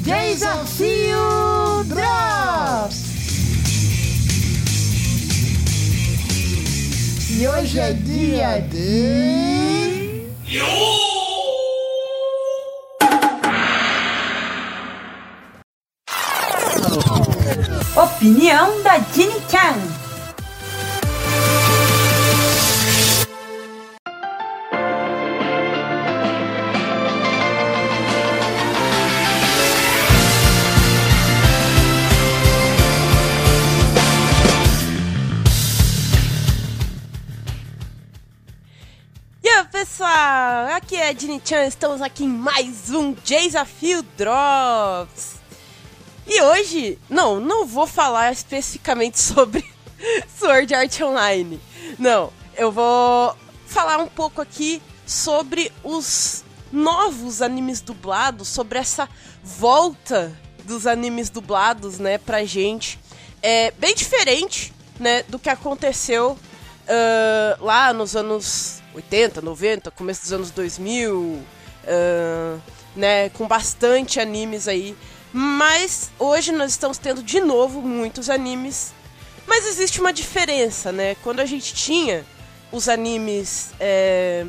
Desafio Drops! E hoje é dia de. Opinião da Jenny Chan. Jenny Chan, estamos aqui em mais um Desafio Drops. E hoje, não, não vou falar especificamente sobre Sword Art Online. Não, eu vou falar um pouco aqui sobre os novos animes dublados, sobre essa volta dos animes dublados, né, pra gente. É bem diferente, né, do que aconteceu ah, lá nos anos 80, 90, começo dos anos 2000, ah, né, com bastante animes aí. Mas hoje nós estamos tendo de novo muitos animes. Mas existe uma diferença, né? Quando a gente tinha os animes é,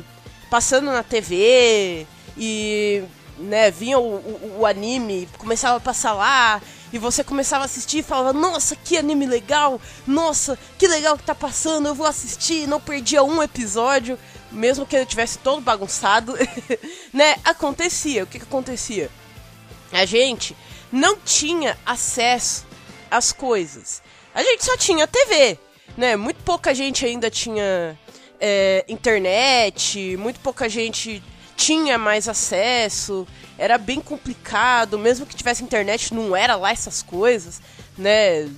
passando na TV e né, vinha o, o, o anime, começava a passar lá, e você começava a assistir e falava, nossa, que anime legal, nossa, que legal que tá passando, eu vou assistir, não perdia um episódio, mesmo que ele tivesse todo bagunçado, né? Acontecia, o que que acontecia? A gente não tinha acesso às coisas. A gente só tinha TV, né? Muito pouca gente ainda tinha é, internet, muito pouca gente tinha mais acesso, era bem complicado, mesmo que tivesse internet, não era lá essas coisas, né?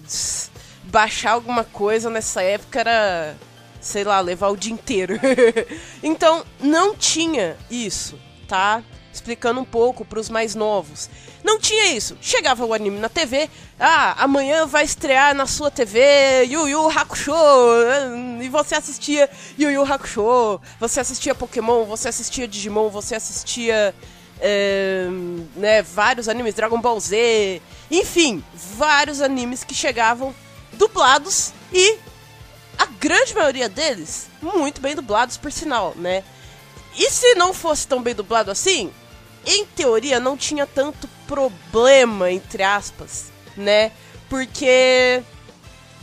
Baixar alguma coisa nessa época era, sei lá, levar o dia inteiro. então, não tinha isso, tá? Explicando um pouco para os mais novos. Não tinha isso. Chegava o anime na TV, ah, amanhã vai estrear na sua TV Yu Yu Hakusho, e você assistia Yu Yu Hakusho, você assistia Pokémon, você assistia Digimon, você assistia é, né, vários animes, Dragon Ball Z, enfim, vários animes que chegavam dublados e a grande maioria deles muito bem dublados, por sinal, né? E se não fosse tão bem dublado assim, em teoria não tinha tanto problema, entre aspas, né? Porque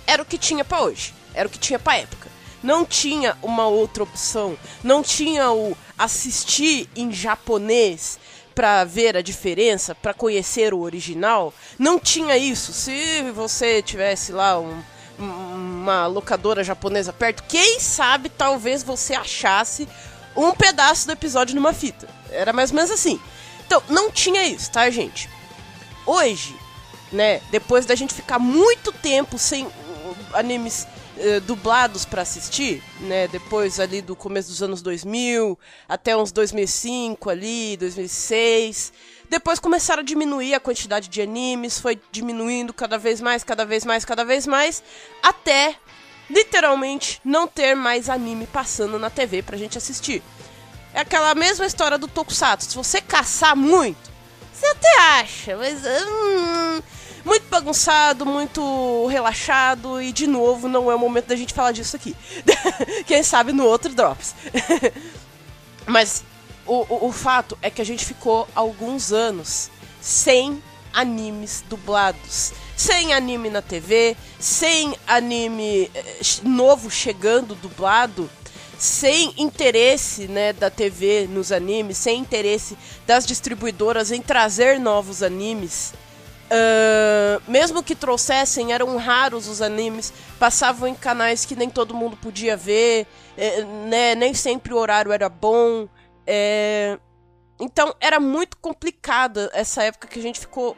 era o que tinha para hoje, era o que tinha pra época. Não tinha uma outra opção, não tinha o assistir em japonês para ver a diferença, para conhecer o original. Não tinha isso. Se você tivesse lá um, uma locadora japonesa perto, quem sabe talvez você achasse um pedaço do episódio numa fita. Era mais ou menos assim. Então, não tinha isso, tá, gente? Hoje, né, depois da gente ficar muito tempo sem uh, animes uh, dublados para assistir, né, depois ali do começo dos anos 2000 até uns 2005 ali, 2006, depois começaram a diminuir a quantidade de animes, foi diminuindo cada vez mais, cada vez mais, cada vez mais, até literalmente não ter mais anime passando na TV pra gente assistir. É aquela mesma história do Tokusatsu. Se você caçar muito, você até acha, mas. Hum, muito bagunçado, muito relaxado, e de novo, não é o momento da gente falar disso aqui. Quem sabe no outro Drops. mas o, o, o fato é que a gente ficou alguns anos sem animes dublados. Sem anime na TV, sem anime eh, novo chegando dublado sem interesse né, da TV nos animes, sem interesse das distribuidoras em trazer novos animes. Uh, mesmo que trouxessem, eram raros os animes, passavam em canais que nem todo mundo podia ver, é, né, nem sempre o horário era bom. É, então era muito complicada essa época que a gente ficou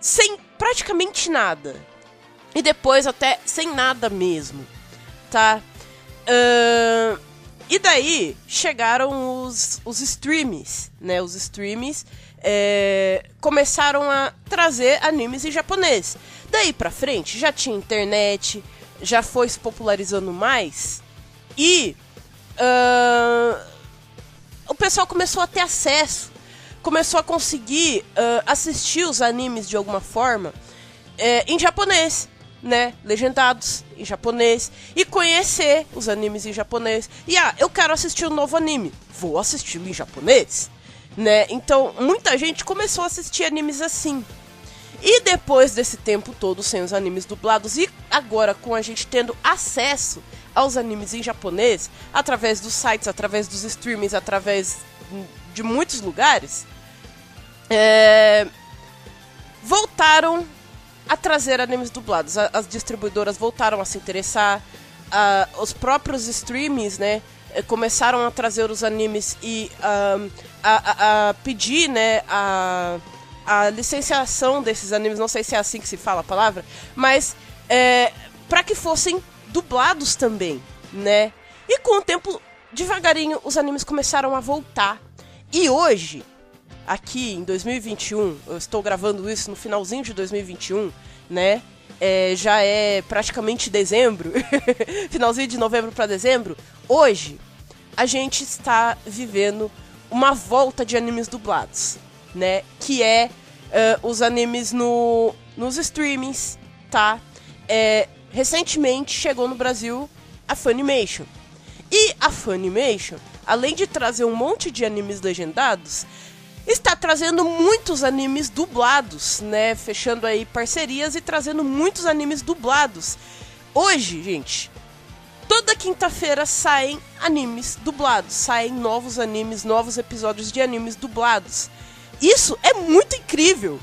sem praticamente nada. E depois até sem nada mesmo, tá? Uh, e daí chegaram os, os streams, né? Os streams é, começaram a trazer animes em japonês. Daí pra frente já tinha internet, já foi se popularizando mais e uh, o pessoal começou a ter acesso. começou a conseguir uh, assistir os animes de alguma forma é, em japonês, né? Legendados em japonês. E conhecer os animes em japonês. E ah, eu quero assistir um novo anime. Vou assisti-lo em japonês. Né? Então, muita gente começou a assistir animes assim. E depois desse tempo todo sem os animes dublados e agora com a gente tendo acesso aos animes em japonês, através dos sites, através dos streamings, através de muitos lugares, é... voltaram a trazer animes dublados. As distribuidoras voltaram a se interessar, os próprios streamings, né? Eh, começaram a trazer os animes e a, a, a, pedir, né, a, a licenciação desses animes, não sei se é assim que se fala a palavra, mas é, para que fossem dublados também, né? E com o tempo, devagarinho, os animes começaram a voltar. E hoje, aqui em 2021, eu estou gravando isso no finalzinho de 2021, né? É, já é praticamente dezembro, finalzinho de novembro para dezembro. Hoje, a gente está vivendo uma volta de animes dublados, né? Que é uh, os animes no, nos streamings, tá? É, recentemente chegou no Brasil a Funimation. E a Funimation, além de trazer um monte de animes legendados, está trazendo muitos animes dublados, né? Fechando aí parcerias e trazendo muitos animes dublados. Hoje, gente, toda quinta-feira saem animes dublados, saem novos animes, novos episódios de animes dublados. Isso é muito incrível,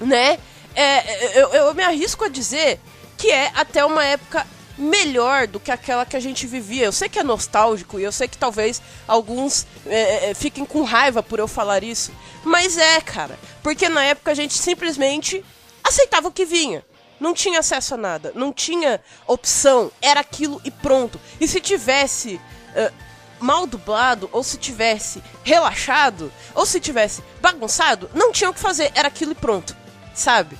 né? É, eu, eu me arrisco a dizer que é até uma época melhor do que aquela que a gente vivia. Eu sei que é nostálgico e eu sei que talvez alguns é, é, é, fiquem com raiva por eu falar isso, mas é, cara, porque na época a gente simplesmente aceitava o que vinha. Não tinha acesso a nada, não tinha opção, era aquilo e pronto. E se tivesse uh, mal dublado, ou se tivesse relaxado, ou se tivesse bagunçado, não tinha o que fazer, era aquilo e pronto, sabe?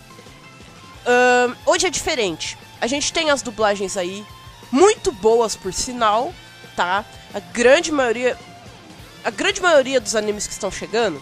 Uh, hoje é diferente. A gente tem as dublagens aí, muito boas por sinal, tá? A grande maioria. A grande maioria dos animes que estão chegando.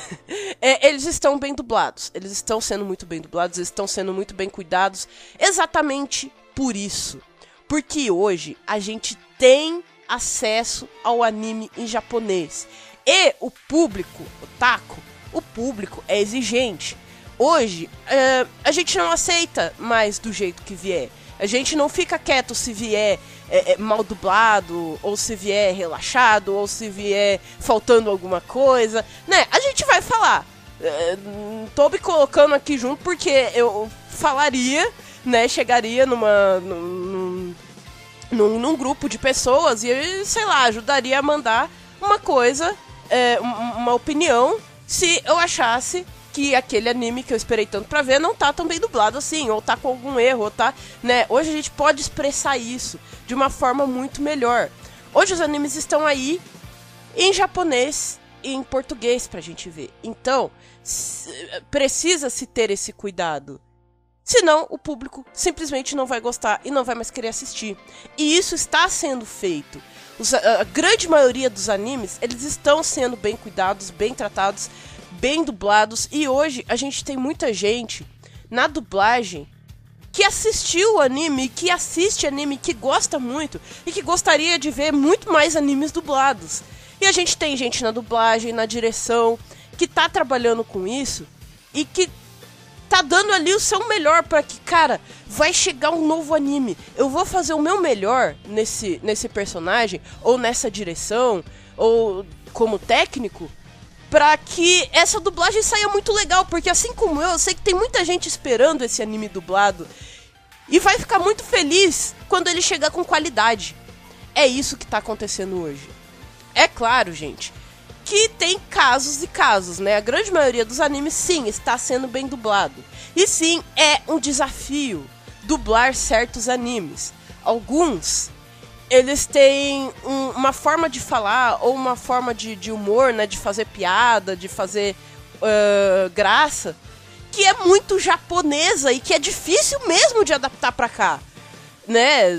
é, eles estão bem dublados. Eles estão sendo muito bem dublados, eles estão sendo muito bem cuidados. Exatamente por isso. Porque hoje a gente tem acesso ao anime em japonês. E o público, o taco, o público é exigente. Hoje, uh, a gente não aceita mais do jeito que vier. A gente não fica quieto se vier é, é, mal dublado, ou se vier relaxado, ou se vier faltando alguma coisa, né? A gente vai falar. É, tô me colocando aqui junto porque eu falaria, né? Chegaria numa. Num, num, num grupo de pessoas e, sei lá, ajudaria a mandar uma coisa, é, uma opinião, se eu achasse que aquele anime que eu esperei tanto pra ver não tá tão bem dublado assim, ou tá com algum erro, ou tá, né? Hoje a gente pode expressar isso de uma forma muito melhor. Hoje os animes estão aí em japonês e em português pra gente ver. Então, precisa se ter esse cuidado. Senão, o público simplesmente não vai gostar e não vai mais querer assistir. E isso está sendo feito. Os, a, a grande maioria dos animes, eles estão sendo bem cuidados, bem tratados bem dublados. E hoje a gente tem muita gente na dublagem que assistiu anime, que assiste anime, que gosta muito e que gostaria de ver muito mais animes dublados. E a gente tem gente na dublagem, na direção, que tá trabalhando com isso e que tá dando ali o seu melhor para que, cara, vai chegar um novo anime. Eu vou fazer o meu melhor nesse nesse personagem ou nessa direção ou como técnico pra que essa dublagem saia muito legal, porque assim como eu, eu sei que tem muita gente esperando esse anime dublado e vai ficar muito feliz quando ele chegar com qualidade. É isso que tá acontecendo hoje. É claro, gente, que tem casos e casos, né? A grande maioria dos animes, sim, está sendo bem dublado. E sim, é um desafio dublar certos animes. Alguns eles têm um, uma forma de falar ou uma forma de, de, humor, né? De fazer piada, de fazer uh, graça, que é muito japonesa e que é difícil mesmo de adaptar para cá, né?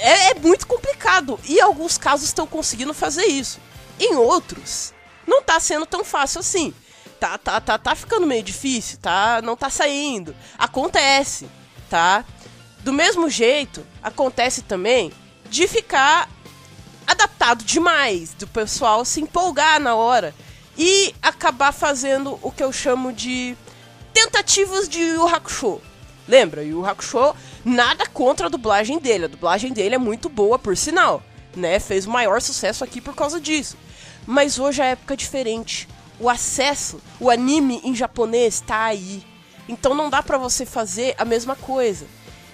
É, é, muito complicado e alguns casos estão conseguindo fazer isso. Em outros, não tá sendo tão fácil assim. Tá, tá, tá, tá ficando meio difícil, tá? Não tá saindo. Acontece, tá? Do mesmo jeito, acontece também de ficar adaptado demais, do pessoal se empolgar na hora e acabar fazendo o que eu chamo de tentativas de Yu Hakusho. Lembra, Yu Hakusho, nada contra a dublagem dele, a dublagem dele é muito boa, por sinal, né? Fez o maior sucesso aqui por causa disso. Mas hoje a época é diferente. O acesso, o anime em japonês tá aí. Então não dá pra você fazer a mesma coisa.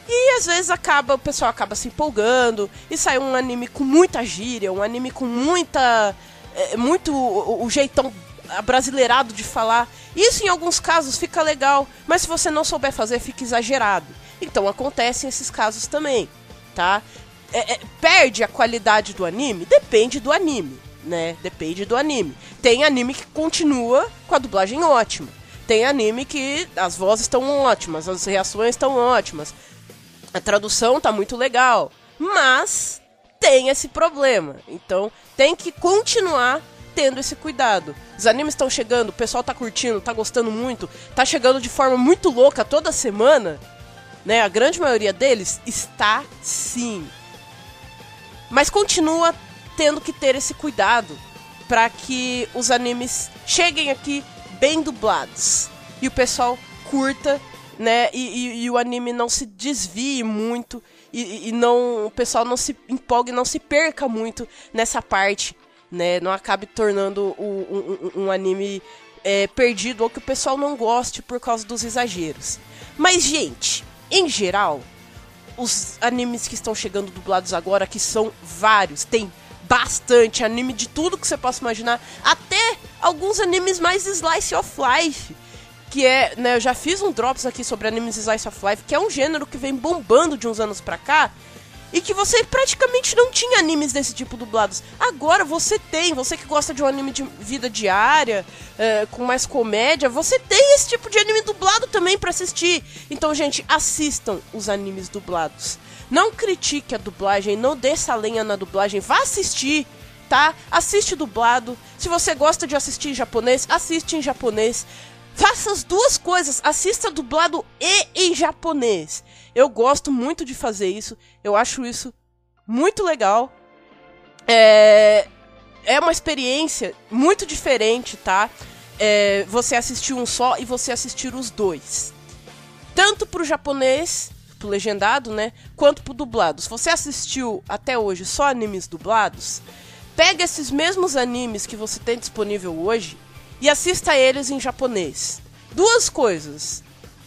E às vezes acaba, o pessoal acaba se empolgando e sai um anime com muita gíria, um anime com muita. É, muito o, o jeitão brasileirado de falar. Isso em alguns casos fica legal, mas se você não souber fazer, fica exagerado. Então acontecem esses casos também, tá? É, é, perde a qualidade do anime? Depende do anime, né? Depende do anime. Tem anime que continua com a dublagem ótima. Tem anime que as vozes estão ótimas, as reações estão ótimas. A tradução tá muito legal, mas tem esse problema. Então tem que continuar tendo esse cuidado. Os animes estão chegando, o pessoal tá curtindo, tá gostando muito, tá chegando de forma muito louca toda semana, né? A grande maioria deles está sim. Mas continua tendo que ter esse cuidado para que os animes cheguem aqui bem dublados e o pessoal curta né? E, e, e, o anime não se desvie muito e, e, não o pessoal não se empolgue, não se perca muito nessa parte, né? Não acabe tornando o, um, um, anime é, perdido ou que o pessoal não goste por causa dos exageros. Mas, gente, em geral, os animes que estão chegando dublados agora, que são vários, tem bastante anime de tudo que você possa imaginar, até alguns animes mais slice of life que é, né, eu já fiz um drops aqui sobre animes Slice of Life, que é um gênero que vem bombando de uns anos pra cá, e que você praticamente não tinha animes desse tipo dublados. Agora você tem, você que gosta de um anime de vida diária, é, com mais comédia, você tem esse tipo de anime dublado também para assistir. Então, gente, assistam os animes dublados. Não critique a dublagem, não desça a lenha na dublagem, vá assistir, tá? Assiste dublado. Se você gosta de assistir em japonês, assiste em japonês. Faça as duas coisas, assista dublado e em japonês. Eu gosto muito de fazer isso, eu acho isso muito legal. É, é uma experiência muito diferente, tá? É, você assistir um só e você assistir os dois. Tanto pro japonês, pro legendado, né? Quanto pro dublado. Se você assistiu até hoje só animes dublados, pega esses mesmos animes que você tem disponível hoje e assista eles em japonês. Duas coisas.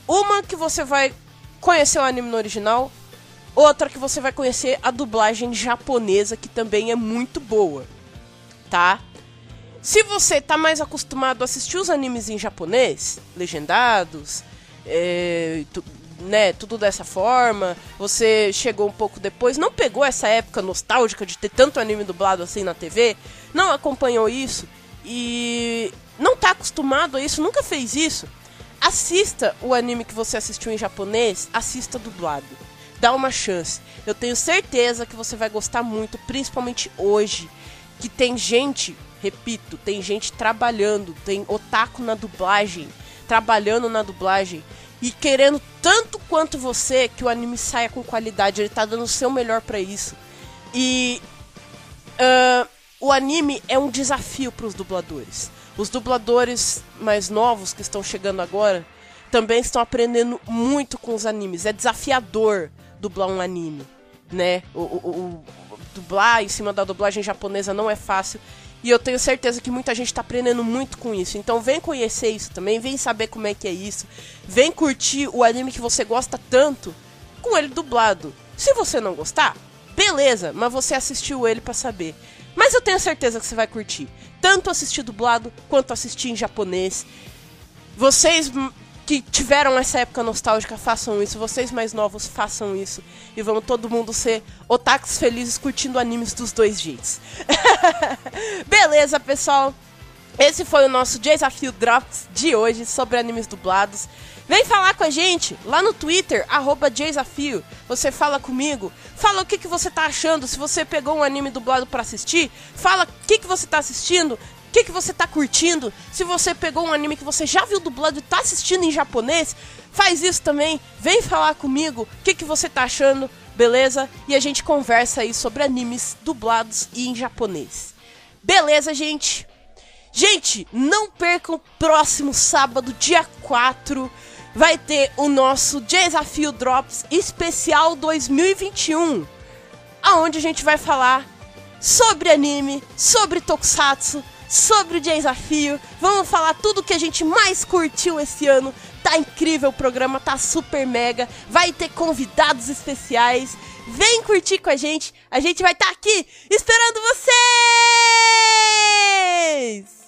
Uma que você vai conhecer o anime no original, outra que você vai conhecer a dublagem japonesa, que também é muito boa. Tá? Se você tá mais acostumado a assistir os animes em japonês, legendados, é, tu, né, tudo dessa forma, você chegou um pouco depois, não pegou essa época nostálgica de ter tanto anime dublado assim na TV, não acompanhou isso e não tá acostumado a isso, nunca fez isso, assista o anime que você assistiu em japonês, assista dublado. Dá uma chance. Eu tenho certeza que você vai gostar muito, principalmente hoje, que tem gente, repito, tem gente trabalhando, tem otaku na dublagem, trabalhando na dublagem e querendo tanto quanto você que o anime saia com qualidade. Ele tá dando o seu melhor para isso. E uh, o anime é um desafio para os dubladores. Os dubladores mais novos que estão chegando agora também estão aprendendo muito com os animes. É desafiador dublar um anime, né? O, o, o dublar em cima da dublagem japonesa não é fácil. E eu tenho certeza que muita gente está aprendendo muito com isso. Então vem conhecer isso também, vem saber como é que é isso. Vem curtir o anime que você gosta tanto com ele dublado. Se você não gostar, beleza, mas você assistiu ele para saber. Mas eu tenho certeza que você vai curtir. Tanto assistir dublado quanto assistir em japonês. Vocês que tiveram essa época nostálgica, façam isso. Vocês mais novos, façam isso. E vamos todo mundo ser otakus felizes curtindo animes dos dois jeitos. Beleza, pessoal? Esse foi o nosso Desafio Drops de hoje sobre animes dublados. Vem falar com a gente lá no Twitter, arroba. Você fala comigo, fala o que, que você tá achando, se você pegou um anime dublado para assistir, fala o que, que você tá assistindo, o que, que você tá curtindo. Se você pegou um anime que você já viu dublado e tá assistindo em japonês, faz isso também. Vem falar comigo o que, que você tá achando, beleza? E a gente conversa aí sobre animes dublados e em japonês. Beleza, gente? Gente, não percam próximo sábado, dia 4, vai ter o nosso Desafio Drops Especial 2021, aonde a gente vai falar sobre anime, sobre tokusatsu, sobre o desafio. Vamos falar tudo que a gente mais curtiu esse ano. Tá incrível o programa, tá super mega. Vai ter convidados especiais. Vem curtir com a gente. A gente vai estar tá aqui esperando vocês!